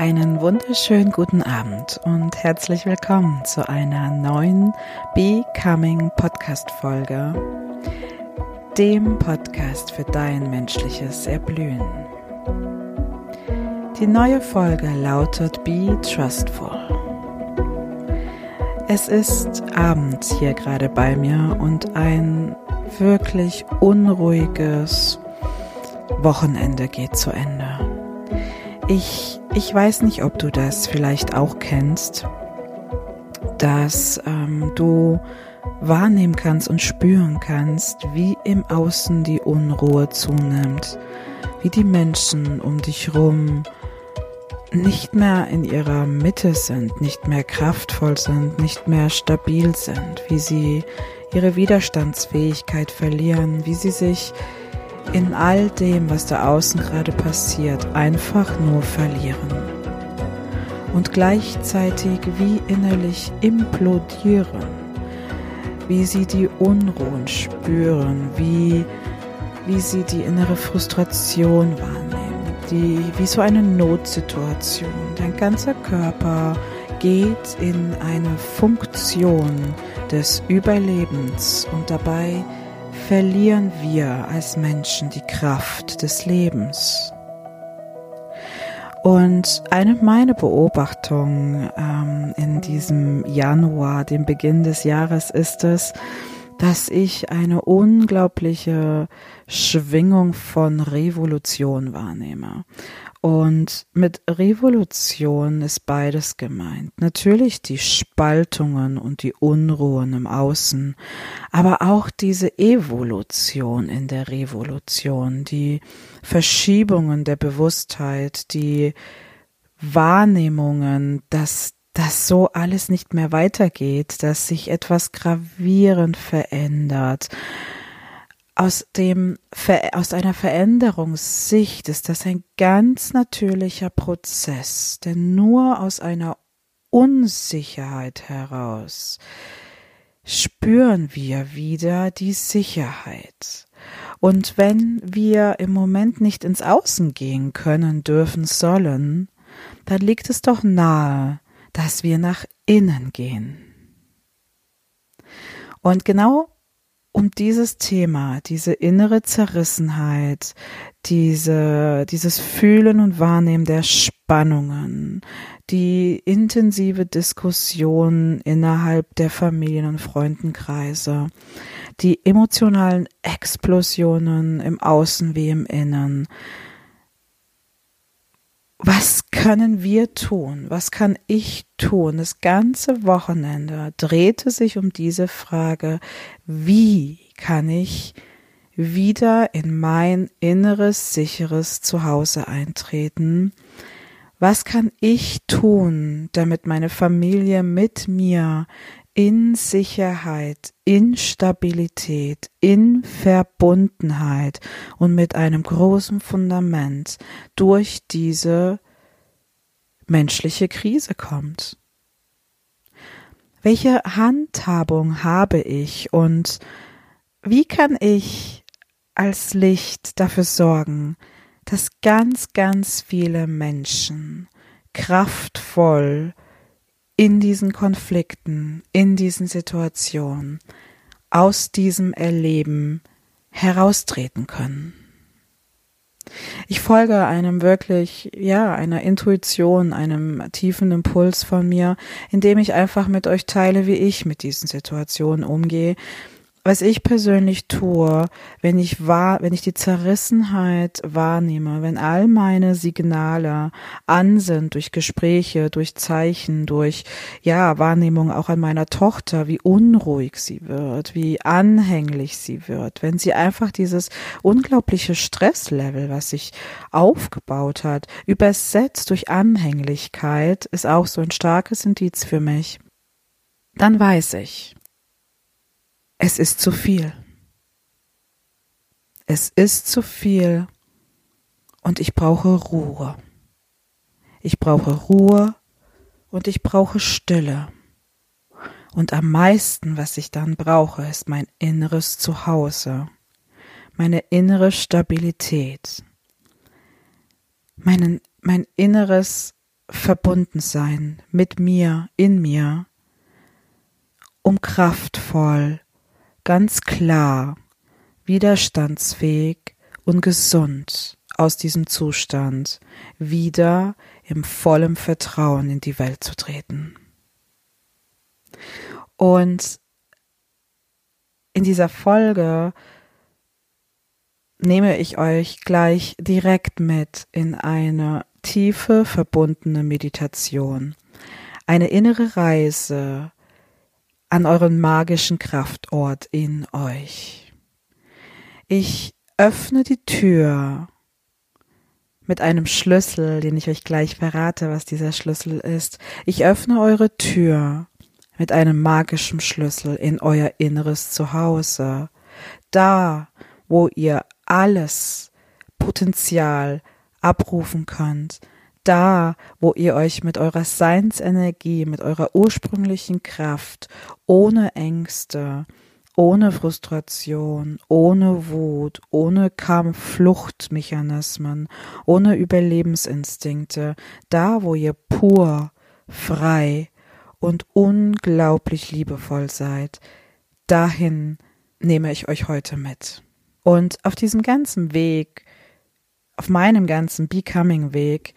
Einen wunderschönen guten Abend und herzlich willkommen zu einer neuen Becoming Podcast Folge, dem Podcast für dein menschliches Erblühen. Die neue Folge lautet Be Trustful. Es ist abends hier gerade bei mir und ein wirklich unruhiges Wochenende geht zu Ende. Ich, ich weiß nicht, ob du das vielleicht auch kennst, dass ähm, du wahrnehmen kannst und spüren kannst, wie im Außen die Unruhe zunimmt, wie die Menschen um dich rum nicht mehr in ihrer Mitte sind, nicht mehr kraftvoll sind, nicht mehr stabil sind, wie sie ihre Widerstandsfähigkeit verlieren, wie sie sich in all dem, was da außen gerade passiert, einfach nur verlieren. Und gleichzeitig wie innerlich implodieren, wie sie die Unruhen spüren, wie, wie sie die innere Frustration wahrnehmen, die, wie so eine Notsituation. Dein ganzer Körper geht in eine Funktion des Überlebens und dabei verlieren wir als Menschen die Kraft des Lebens. Und eine meiner Beobachtungen ähm, in diesem Januar, dem Beginn des Jahres, ist es, dass ich eine unglaubliche Schwingung von Revolution wahrnehme. Und mit Revolution ist beides gemeint. Natürlich die Spaltungen und die Unruhen im Außen, aber auch diese Evolution in der Revolution, die Verschiebungen der Bewusstheit, die Wahrnehmungen, dass das so alles nicht mehr weitergeht, dass sich etwas gravierend verändert, aus dem, aus einer Veränderungssicht ist das ein ganz natürlicher Prozess, denn nur aus einer Unsicherheit heraus spüren wir wieder die Sicherheit. Und wenn wir im Moment nicht ins Außen gehen können, dürfen, sollen, dann liegt es doch nahe, dass wir nach innen gehen. Und genau um dieses Thema, diese innere Zerrissenheit, diese, dieses Fühlen und Wahrnehmen der Spannungen, die intensive Diskussion innerhalb der Familien- und Freundenkreise, die emotionalen Explosionen im Außen wie im Innen, was können wir tun? Was kann ich tun? Das ganze Wochenende drehte sich um diese Frage, wie kann ich wieder in mein inneres, sicheres Zuhause eintreten? Was kann ich tun, damit meine Familie mit mir in Sicherheit, in Stabilität, in Verbundenheit und mit einem großen Fundament durch diese menschliche Krise kommt. Welche Handhabung habe ich und wie kann ich als Licht dafür sorgen, dass ganz, ganz viele Menschen kraftvoll in diesen Konflikten, in diesen Situationen, aus diesem Erleben heraustreten können. Ich folge einem wirklich, ja, einer Intuition, einem tiefen Impuls von mir, indem ich einfach mit euch teile, wie ich mit diesen Situationen umgehe, was ich persönlich tue, wenn ich wahr, wenn ich die Zerrissenheit wahrnehme, wenn all meine Signale an sind durch Gespräche, durch Zeichen, durch ja Wahrnehmung auch an meiner Tochter, wie unruhig sie wird, wie anhänglich sie wird, wenn sie einfach dieses unglaubliche Stresslevel, was sich aufgebaut hat, übersetzt durch Anhänglichkeit, ist auch so ein starkes Indiz für mich. Dann weiß ich, es ist zu viel. Es ist zu viel und ich brauche Ruhe. Ich brauche Ruhe und ich brauche Stille. Und am meisten, was ich dann brauche, ist mein inneres Zuhause, meine innere Stabilität, meinen, mein inneres verbunden sein mit mir, in mir, um kraftvoll, ganz klar, widerstandsfähig und gesund aus diesem Zustand wieder im vollen Vertrauen in die Welt zu treten. Und in dieser Folge nehme ich euch gleich direkt mit in eine tiefe, verbundene Meditation, eine innere Reise an euren magischen Kraftort in euch. Ich öffne die Tür mit einem Schlüssel, den ich euch gleich verrate, was dieser Schlüssel ist. Ich öffne eure Tür mit einem magischen Schlüssel in euer inneres Zuhause. Da, wo ihr alles Potenzial abrufen könnt, da, wo ihr euch mit eurer Seinsenergie, mit eurer ursprünglichen Kraft, ohne Ängste, ohne Frustration, ohne Wut, ohne Kampf-Fluchtmechanismen, ohne Überlebensinstinkte, da, wo ihr pur, frei und unglaublich liebevoll seid, dahin nehme ich euch heute mit. Und auf diesem ganzen Weg, auf meinem ganzen Becoming-Weg,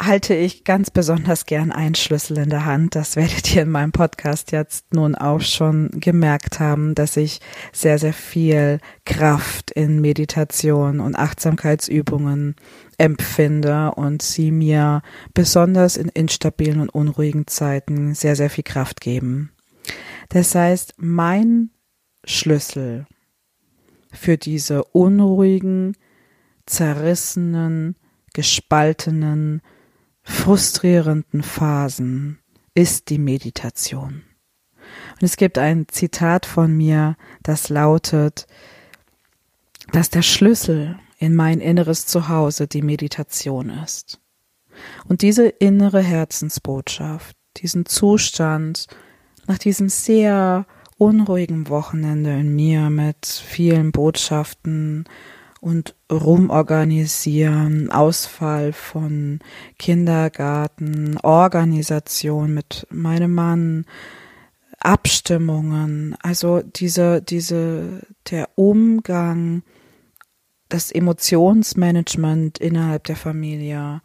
halte ich ganz besonders gern einen Schlüssel in der Hand. Das werdet ihr in meinem Podcast jetzt nun auch schon gemerkt haben, dass ich sehr, sehr viel Kraft in Meditation und Achtsamkeitsübungen empfinde und sie mir besonders in instabilen und unruhigen Zeiten sehr, sehr viel Kraft geben. Das heißt, mein Schlüssel für diese unruhigen, zerrissenen, gespaltenen, frustrierenden Phasen ist die Meditation. Und es gibt ein Zitat von mir, das lautet, dass der Schlüssel in mein inneres Zuhause die Meditation ist. Und diese innere Herzensbotschaft, diesen Zustand nach diesem sehr unruhigen Wochenende in mir mit vielen Botschaften und rumorganisieren, Ausfall von Kindergarten, Organisation mit meinem Mann, Abstimmungen, also diese, diese, der Umgang, das Emotionsmanagement innerhalb der Familie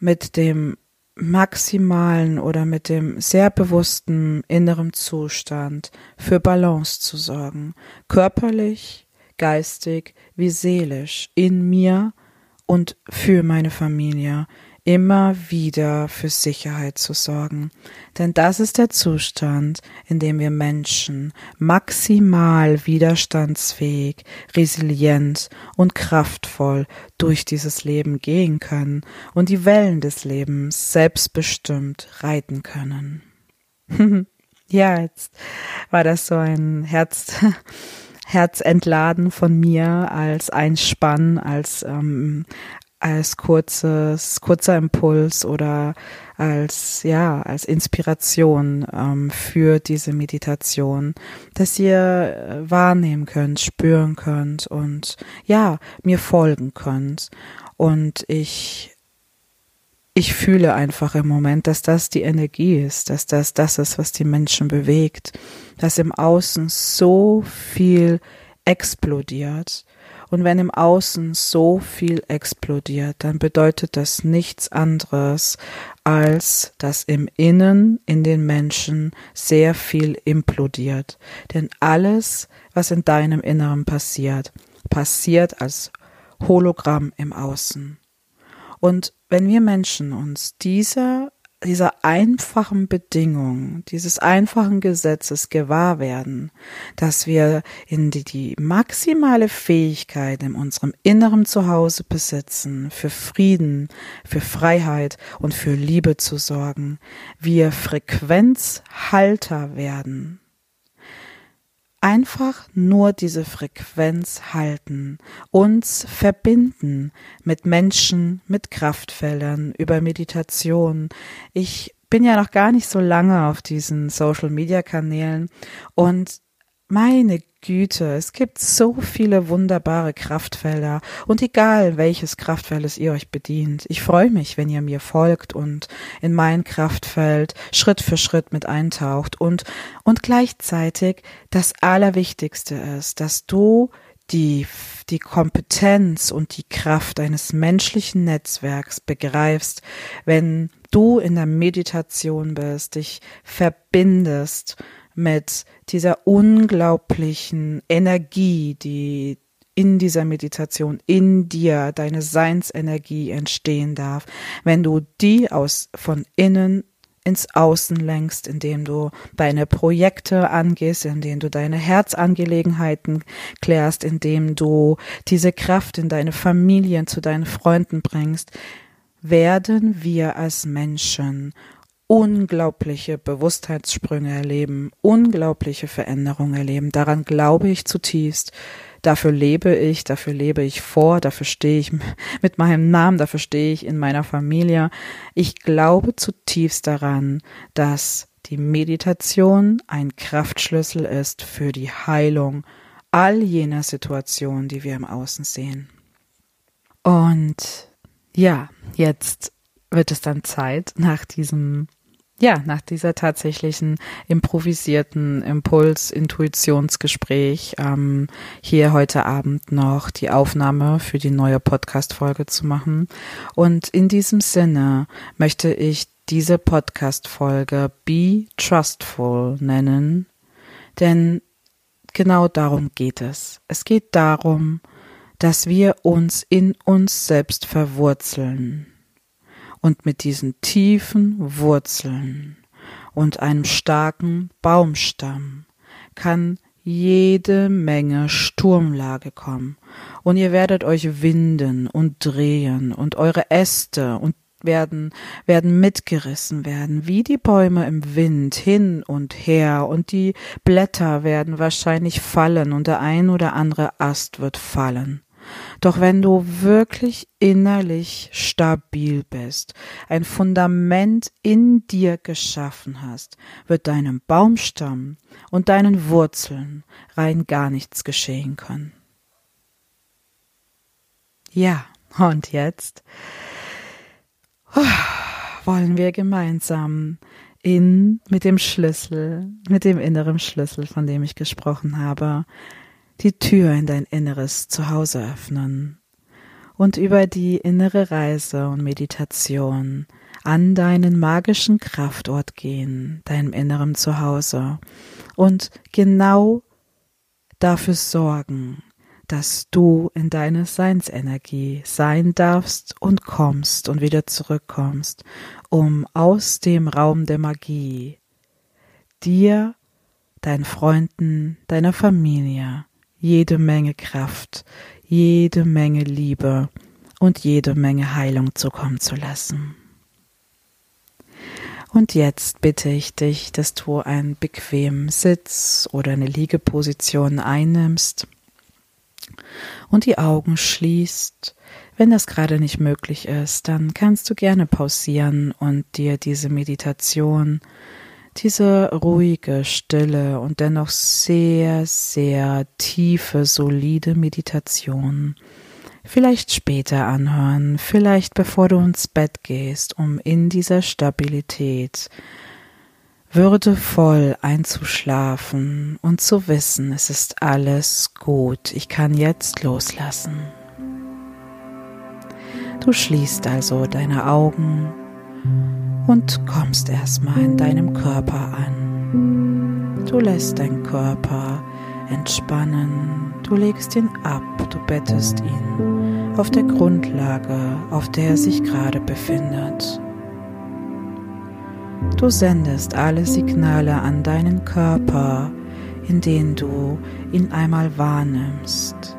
mit dem maximalen oder mit dem sehr bewussten inneren Zustand für Balance zu sorgen, körperlich, geistig wie seelisch, in mir und für meine Familie, immer wieder für Sicherheit zu sorgen. Denn das ist der Zustand, in dem wir Menschen maximal widerstandsfähig, resilient und kraftvoll durch dieses Leben gehen können und die Wellen des Lebens selbstbestimmt reiten können. ja, jetzt war das so ein Herz herzentladen von mir als Einspann, als ähm, als kurzes kurzer Impuls oder als ja als Inspiration ähm, für diese Meditation, dass ihr äh, wahrnehmen könnt, spüren könnt und ja mir folgen könnt. Und ich ich fühle einfach im Moment, dass das die Energie ist, dass das das ist, was die Menschen bewegt, dass im Außen so viel explodiert. Und wenn im Außen so viel explodiert, dann bedeutet das nichts anderes, als dass im Innen in den Menschen sehr viel implodiert. Denn alles, was in deinem Inneren passiert, passiert als Hologramm im Außen. Und wenn wir Menschen uns dieser, dieser einfachen Bedingung, dieses einfachen Gesetzes gewahr werden, dass wir in die, die maximale Fähigkeit in unserem inneren Zuhause besitzen, für Frieden, für Freiheit und für Liebe zu sorgen, wir Frequenzhalter werden, einfach nur diese Frequenz halten, uns verbinden mit Menschen, mit Kraftfeldern, über Meditation. Ich bin ja noch gar nicht so lange auf diesen Social Media Kanälen und meine Güte, es gibt so viele wunderbare Kraftfelder. Und egal welches Kraftfeld ihr euch bedient, ich freue mich, wenn ihr mir folgt und in mein Kraftfeld Schritt für Schritt mit eintaucht und, und gleichzeitig das Allerwichtigste ist, dass du die, die Kompetenz und die Kraft eines menschlichen Netzwerks begreifst, wenn du in der Meditation bist, dich verbindest mit dieser unglaublichen Energie, die in dieser Meditation in dir deine Seinsenergie entstehen darf, wenn du die aus von innen ins Außen lenkst, indem du deine Projekte angehst, indem du deine Herzangelegenheiten klärst, indem du diese Kraft in deine Familien zu deinen Freunden bringst, werden wir als Menschen unglaubliche Bewusstheitssprünge erleben, unglaubliche Veränderungen erleben. Daran glaube ich zutiefst. Dafür lebe ich, dafür lebe ich vor, dafür stehe ich mit meinem Namen, dafür stehe ich in meiner Familie. Ich glaube zutiefst daran, dass die Meditation ein Kraftschlüssel ist für die Heilung all jener Situationen, die wir im Außen sehen. Und ja, jetzt wird es dann Zeit nach diesem ja, nach dieser tatsächlichen improvisierten Impuls-Intuitionsgespräch ähm, hier heute Abend noch die Aufnahme für die neue Podcast-Folge zu machen. Und in diesem Sinne möchte ich diese Podcast-Folge Be Trustful nennen, denn genau darum geht es. Es geht darum, dass wir uns in uns selbst verwurzeln und mit diesen tiefen Wurzeln und einem starken Baumstamm kann jede Menge Sturmlage kommen, und ihr werdet euch winden und drehen, und eure Äste und werden, werden mitgerissen werden, wie die Bäume im Wind hin und her, und die Blätter werden wahrscheinlich fallen, und der ein oder andere Ast wird fallen. Doch wenn du wirklich innerlich stabil bist, ein Fundament in dir geschaffen hast, wird deinem Baumstamm und deinen Wurzeln rein gar nichts geschehen können. Ja, und jetzt wollen wir gemeinsam in mit dem Schlüssel, mit dem inneren Schlüssel, von dem ich gesprochen habe, die Tür in dein inneres Zuhause öffnen und über die innere Reise und Meditation an deinen magischen Kraftort gehen, deinem inneren Zuhause und genau dafür sorgen, dass du in deine Seinsenergie sein darfst und kommst und wieder zurückkommst, um aus dem Raum der Magie dir, deinen Freunden, deiner Familie jede Menge Kraft, jede Menge Liebe und jede Menge Heilung zukommen zu lassen. Und jetzt bitte ich dich, dass du einen bequemen Sitz oder eine Liegeposition einnimmst und die Augen schließt. Wenn das gerade nicht möglich ist, dann kannst du gerne pausieren und dir diese Meditation diese ruhige, stille und dennoch sehr, sehr tiefe, solide Meditation vielleicht später anhören, vielleicht bevor du ins Bett gehst, um in dieser Stabilität würdevoll einzuschlafen und zu wissen, es ist alles gut, ich kann jetzt loslassen. Du schließt also deine Augen und kommst erstmal in deinem Körper an. Du lässt deinen Körper entspannen, du legst ihn ab, du bettest ihn auf der Grundlage, auf der er sich gerade befindet. Du sendest alle Signale an deinen Körper, in denen du ihn einmal wahrnimmst,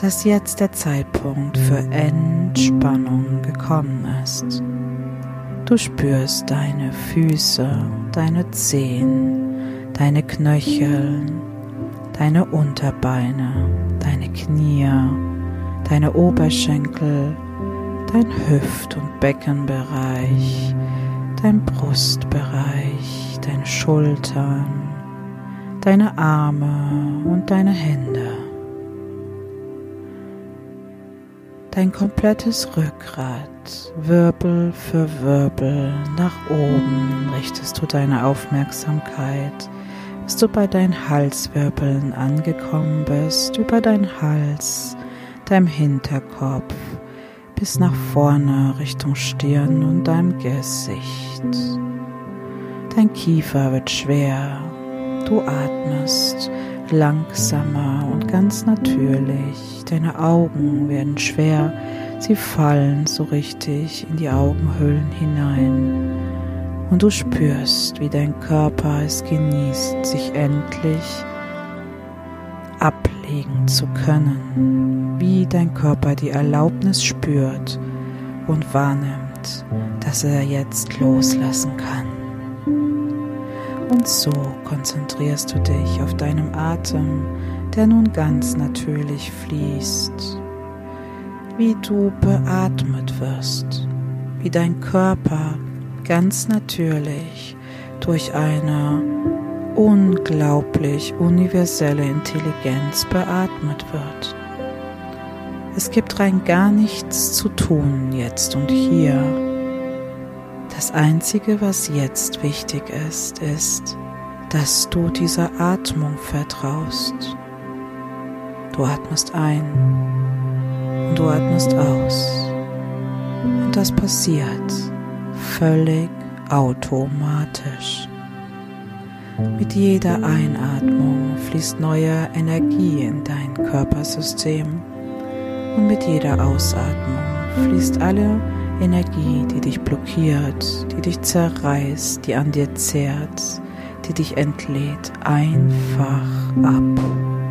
dass jetzt der Zeitpunkt für Entspannung gekommen ist. Du spürst deine Füße, deine Zehen, deine Knöchel, deine Unterbeine, deine Knie, deine Oberschenkel, dein Hüft- und Beckenbereich, dein Brustbereich, deine Schultern, deine Arme und deine Hände. Dein komplettes Rückgrat, Wirbel für Wirbel nach oben richtest du deine Aufmerksamkeit, bis du bei deinen Halswirbeln angekommen bist, über deinen Hals, deinem Hinterkopf, bis nach vorne Richtung Stirn und deinem Gesicht. Dein Kiefer wird schwer, du atmest langsamer und ganz natürlich. Deine Augen werden schwer, sie fallen so richtig in die Augenhöhlen hinein. Und du spürst, wie dein Körper es genießt, sich endlich ablegen zu können, wie dein Körper die Erlaubnis spürt und wahrnimmt, dass er jetzt loslassen kann. Und so konzentrierst du dich auf deinem Atem, der nun ganz natürlich fließt, wie du beatmet wirst, wie dein Körper ganz natürlich durch eine unglaublich universelle Intelligenz beatmet wird. Es gibt rein gar nichts zu tun jetzt und hier. Das Einzige, was jetzt wichtig ist, ist, dass du dieser Atmung vertraust. Du atmest ein und du atmest aus. Und das passiert völlig automatisch. Mit jeder Einatmung fließt neue Energie in dein Körpersystem und mit jeder Ausatmung fließt alle Energie, die dich blockiert, die dich zerreißt, die an dir zehrt, die dich entlädt, einfach ab.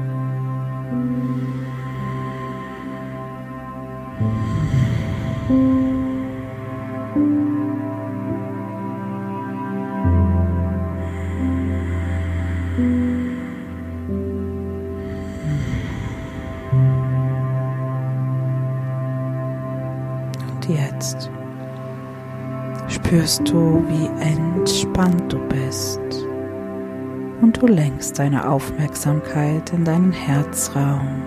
Du lenkst deine Aufmerksamkeit in deinen Herzraum.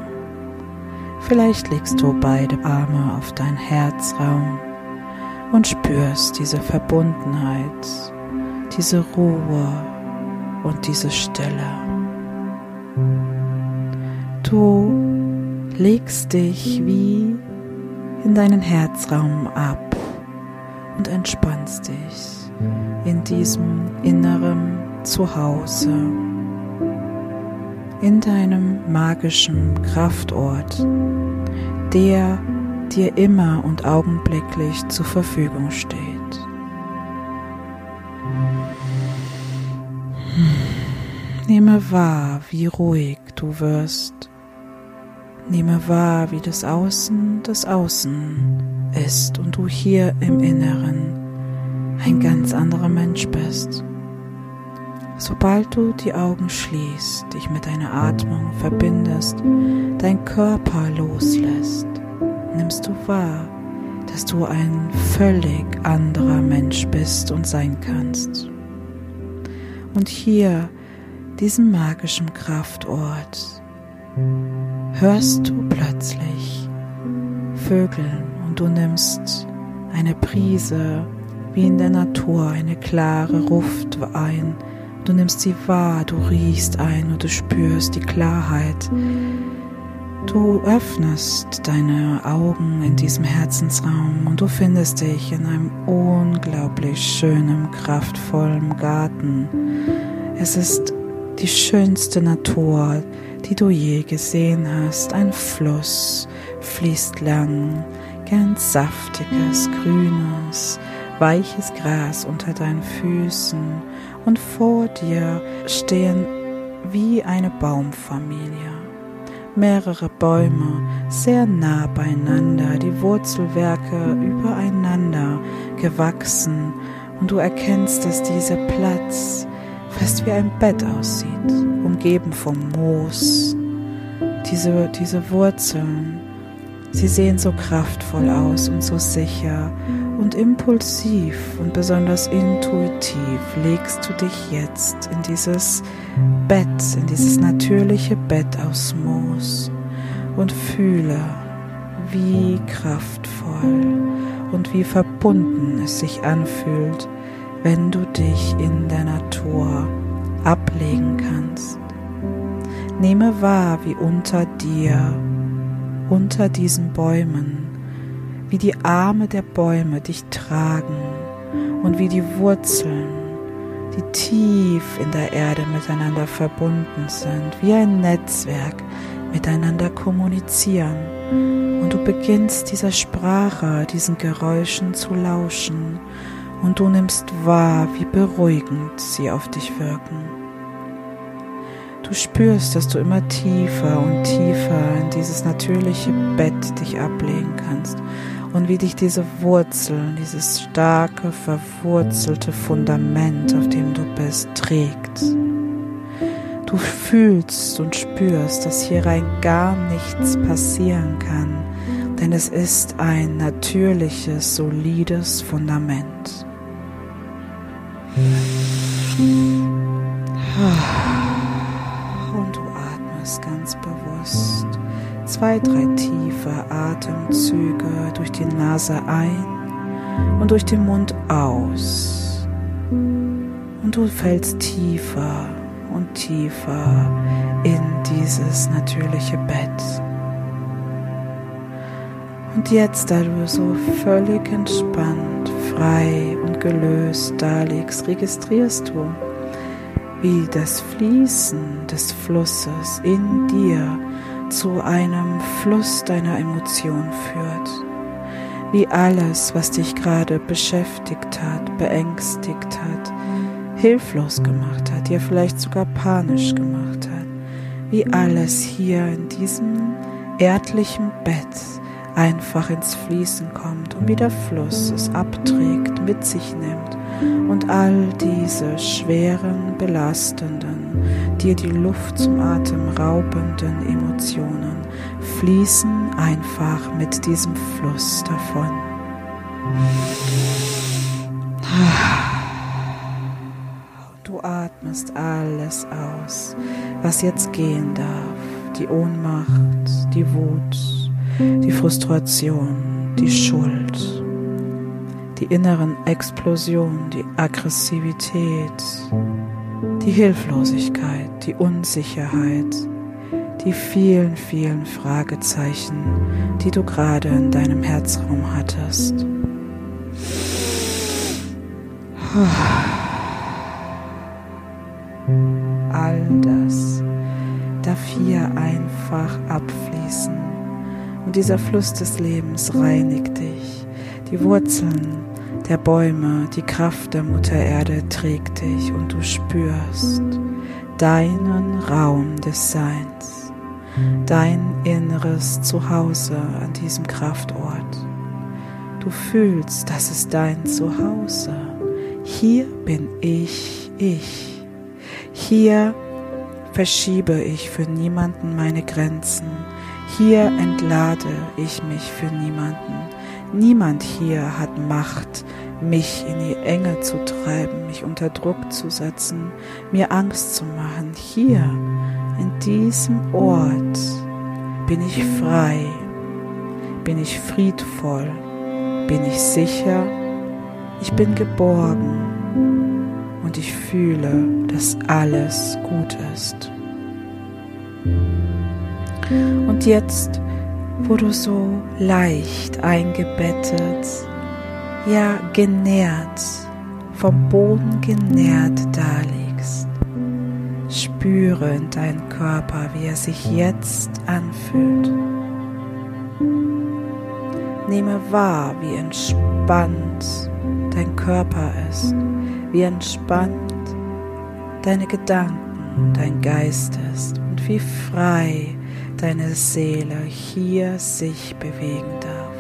Vielleicht legst du beide Arme auf deinen Herzraum und spürst diese Verbundenheit, diese Ruhe und diese Stille. Du legst dich wie in deinen Herzraum ab und entspannst dich in diesem inneren Zuhause, in deinem magischen Kraftort, der dir immer und augenblicklich zur Verfügung steht. Nehme wahr, wie ruhig du wirst Nehme wahr, wie das Außen das Außen ist und du hier im Inneren ein ganz anderer Mensch bist. Sobald du die Augen schließt, dich mit deiner Atmung verbindest, dein Körper loslässt, nimmst du wahr, dass du ein völlig anderer Mensch bist und sein kannst. Und hier, diesem magischen Kraftort, hörst du plötzlich Vögeln und du nimmst eine Prise wie in der Natur, eine klare Luft ein. Du nimmst sie wahr, du riechst ein und du spürst die Klarheit. Du öffnest deine Augen in diesem Herzensraum und du findest dich in einem unglaublich schönen, kraftvollen Garten. Es ist die schönste Natur, die du je gesehen hast. Ein Fluss fließt lang, ganz saftiges, grünes, weiches Gras unter deinen Füßen und vor dir stehen wie eine Baumfamilie. Mehrere Bäume sehr nah beieinander, die Wurzelwerke übereinander gewachsen und du erkennst, dass dieser Platz fast wie ein Bett aussieht, umgeben vom Moos. Diese, diese Wurzeln, sie sehen so kraftvoll aus und so sicher Und impulsiv und besonders intuitiv legst du dich jetzt in dieses Bett, in dieses natürliche Bett aus Moos und fühle, wie kraftvoll und wie verbunden es sich anfühlt, wenn du dich in der Natur ablegen kannst. Nehme wahr, wie unter dir, unter diesen Bäumen, wie die Arme der Bäume dich tragen und wie die Wurzeln, die tief in der Erde miteinander verbunden sind, wie ein Netzwerk miteinander kommunizieren. Und du beginnst dieser Sprache, diesen Geräuschen zu lauschen und du nimmst wahr, wie beruhigend sie auf dich wirken. Du spürst, dass du immer tiefer und tiefer in dieses natürliche Bett dich ablegen kannst und wie dich diese Wurzeln, dieses starke, verwurzelte Fundament, auf dem du bist, trägt. Du fühlst und spürst, dass hier rein gar nichts passieren kann, denn es ist ein natürliches, solides Fundament. Und du atmest ganz bewusst zwei, drei tiefe Atemzüge durch die Nase ein und durch den Mund aus. Und du fällst tiefer und tiefer in dieses natürliche Bett. Und jetzt, da du so völlig entspannt, frei und gelöst da liegst, registrierst du, wie das Fließen des Flusses in dir zu einem Fluss deiner Emotion führt. Wie alles, was dich gerade beschäftigt hat, beängstigt hat, hilflos gemacht hat, dir vielleicht sogar panisch gemacht hat. Wie alles hier in diesem erdlichen Bett einfach ins Fließen kommt und wie der Fluss es abträgt, mit sich nimmt und all diese schweren, belastenden, dir die Luft zum Atem raubenden Emotionen fließen einfach mit diesem Fluss davon. Du atmest alles aus, was jetzt gehen darf. Die Ohnmacht, die Wut, die Frustration, die Schuld, die inneren Explosionen, die Aggressivität, die Hilflosigkeit, die Unsicherheit, die vielen, vielen Fragezeichen, die du gerade in deinem Herzraum hattest. All das darf hier einfach abfließen und dieser Fluss des Lebens reinigt dich. Die Wurzeln der Bäume, die Kraft der Mutter Erde trägt dich und du spürst deinen Raum des Seins, dein inneres Zuhause an diesem Kraftort. Du fühlst, das ist dein Zuhause. Hier bin ich, ich. Hier verschiebe ich für niemanden meine Grenzen. Hier entlade ich mich für niemanden. Niemand hier hat Macht, mich in die Enge zu treiben, mich unter Druck zu setzen, mir Angst zu machen. Hier, in diesem Ort, bin ich frei, bin ich friedvoll, bin ich sicher, ich bin geborgen und ich fühle, dass alles gut ist. Und jetzt, wo du so leicht eingebettet, ja genährt, vom Boden genährt daliegst, spüre in deinen Körper, wie er sich jetzt anfühlt. Nehme wahr, wie entspannt dein Körper ist, wie entspannt deine Gedanken, dein Geist ist und wie frei deine Seele hier sich bewegen darf.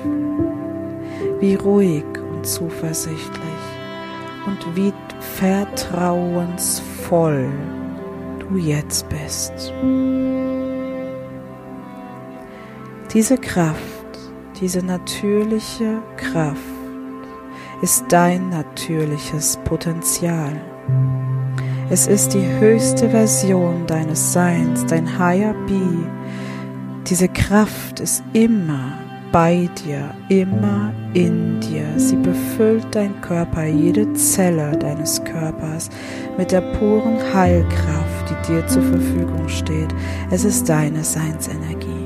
Wie ruhig und zuversichtlich und wie vertrauensvoll du jetzt bist. Diese Kraft, diese natürliche Kraft, ist dein natürliches Potenzial. Es ist die höchste Version deines Seins, dein Higher Be. Diese Kraft ist immer bei dir, immer in dir. Sie befüllt dein Körper, jede Zelle deines Körpers mit der puren Heilkraft, die dir zur Verfügung steht. Es ist deine Seinsenergie.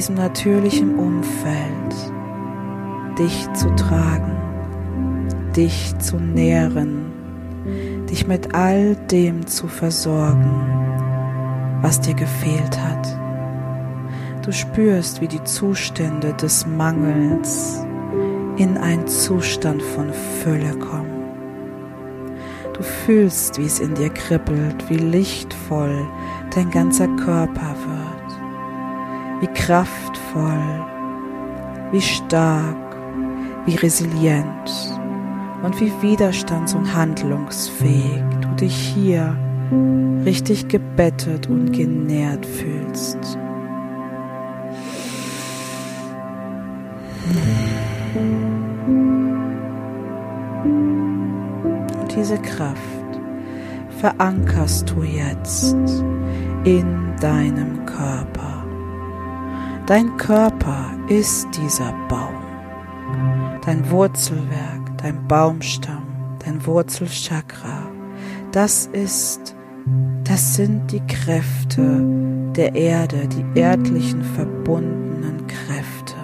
Diesem natürlichen Umfeld dich zu tragen, dich zu nähren, dich mit all dem zu versorgen, was dir gefehlt hat. Du spürst, wie die Zustände des Mangels in einen Zustand von Fülle kommen. Du fühlst, wie es in dir kribbelt, wie lichtvoll dein ganzer Körper wird, wie kraftvoll, wie stark, wie resilient und wie widerstands- und handlungsfähig du dich hier richtig gebettet und genährt fühlst. diese Kraft verankerst du jetzt in deinem Körper. Dein Körper ist dieser Baum, dein Wurzelwerk, dein Baumstamm, dein Wurzelchakra. Das ist, das sind die Kräfte der Erde, die erdlichen verbundenen Kräfte.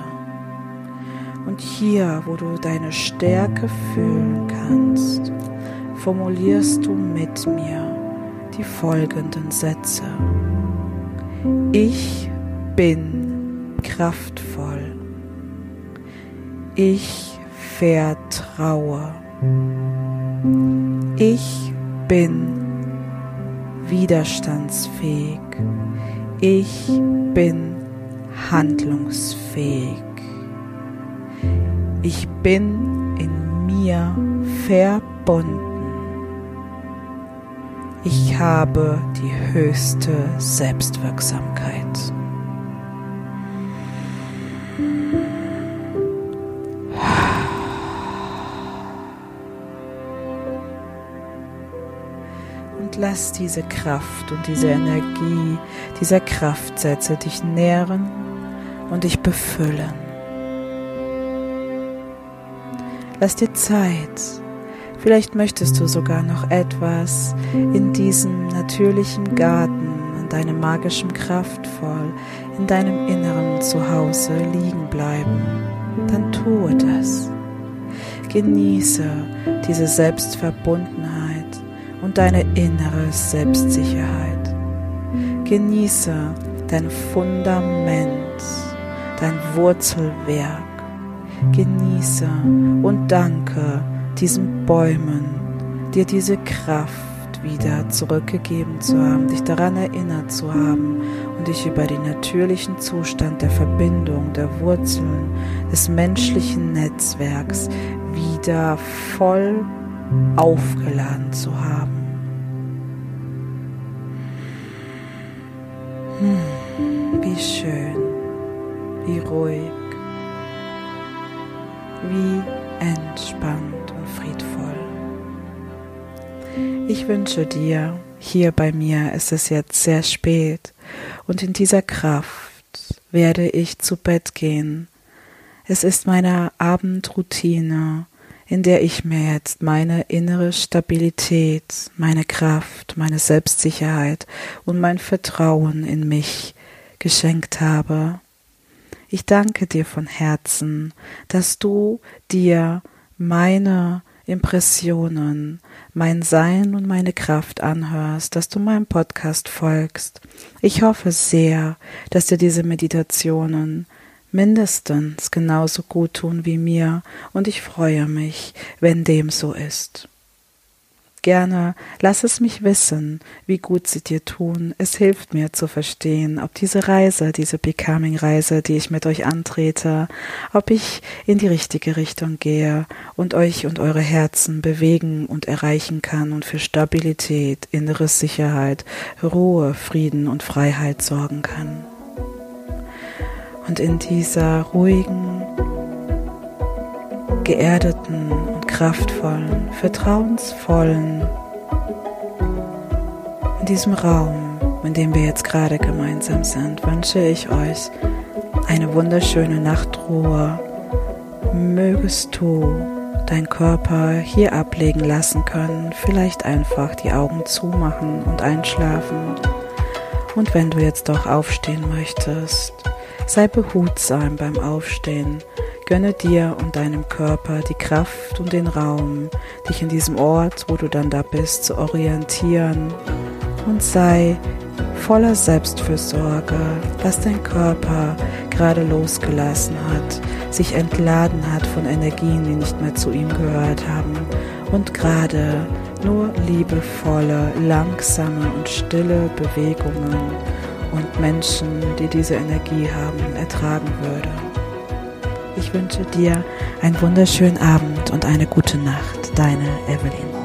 Und hier, wo du deine Stärke fühlen kannst, formulierst du mit mir die folgenden Sätze. Ich bin kraftvoll. Ich vertraue. Ich bin widerstandsfähig. Ich bin handlungsfähig. Ich bin in mir verbunden. Ich habe die höchste Selbstwirksamkeit. Und lass diese Kraft und diese Energie dieser Kraftsätze dich nähren und dich befüllen. Lass dir Zeit, Vielleicht möchtest du sogar noch etwas in diesem natürlichen Garten, in deinem magischen Kraftvoll, in deinem inneren Zuhause liegen bleiben. Dann tue das. Genieße diese Selbstverbundenheit und deine innere Selbstsicherheit. Genieße dein Fundament, dein Wurzelwerk. Genieße und danke diesen Bäumen, dir diese Kraft wieder zurückgegeben zu haben, dich daran erinnert zu haben dich über den natürlichen Zustand der Verbindung, der Wurzeln, des menschlichen Netzwerks wieder voll aufgeladen zu haben. Hm, wie schön, wie ruhig, wie entspannt friedvoll. Ich wünsche dir, hier bei mir ist es jetzt sehr spät und in dieser Kraft werde ich zu Bett gehen. Es ist meine Abendroutine, in der ich mir jetzt meine innere Stabilität, meine Kraft, meine Selbstsicherheit und mein Vertrauen in mich geschenkt habe. Ich danke dir von Herzen, dass du dir meine Impressionen, mein Sein und meine Kraft anhörst, dass du meinem Podcast folgst. Ich hoffe sehr, dass dir diese Meditationen mindestens genauso gut tun wie mir und ich freue mich, wenn dem so ist. Gerne lass es mich wissen, wie gut sie dir tun. Es hilft mir zu verstehen, ob diese Reise, diese Becoming-Reise, die ich mit euch antrete, ob ich in die richtige Richtung gehe und euch und eure Herzen bewegen und erreichen kann und für Stabilität, innere Sicherheit, Ruhe, Frieden und Freiheit sorgen kann. Und in dieser ruhigen, geerdeten kraftvollen, vertrauensvollen, in diesem Raum, in dem wir jetzt gerade gemeinsam sind, wünsche ich euch eine wunderschöne Nachtruhe. Mögest du deinen Körper hier ablegen lassen können, vielleicht einfach die Augen zumachen und einschlafen. Und wenn du jetzt doch aufstehen möchtest, sei behutsam beim Aufstehen. Gönne dir und deinem Körper die Kraft und den Raum, dich in diesem Ort, wo du dann da bist, zu orientieren und sei voller Selbstfürsorge, dass dein Körper gerade losgelassen hat, sich entladen hat von Energien, die nicht mehr zu ihm gehört haben und gerade nur liebevolle, langsame und stille Bewegungen und Menschen, die diese Energie haben, ertragen würde. Ich wünsche dir einen wunderschönen Abend und eine gute Nacht, deine Evelyn.